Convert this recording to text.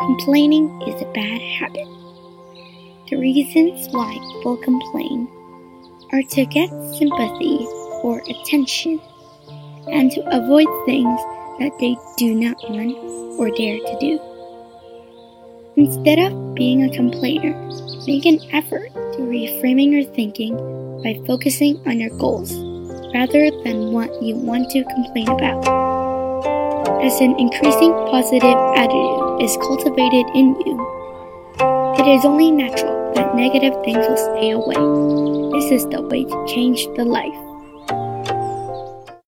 Complaining is a bad habit. The reasons why people complain are to get sympathy or attention and to avoid things that they do not want or dare to do. Instead of being a complainer, make an effort to reframing your thinking by focusing on your goals rather than what you want to complain about. As an increasing positive attitude is cultivated in you, it is only natural that negative things will stay away. This is the way to change the life.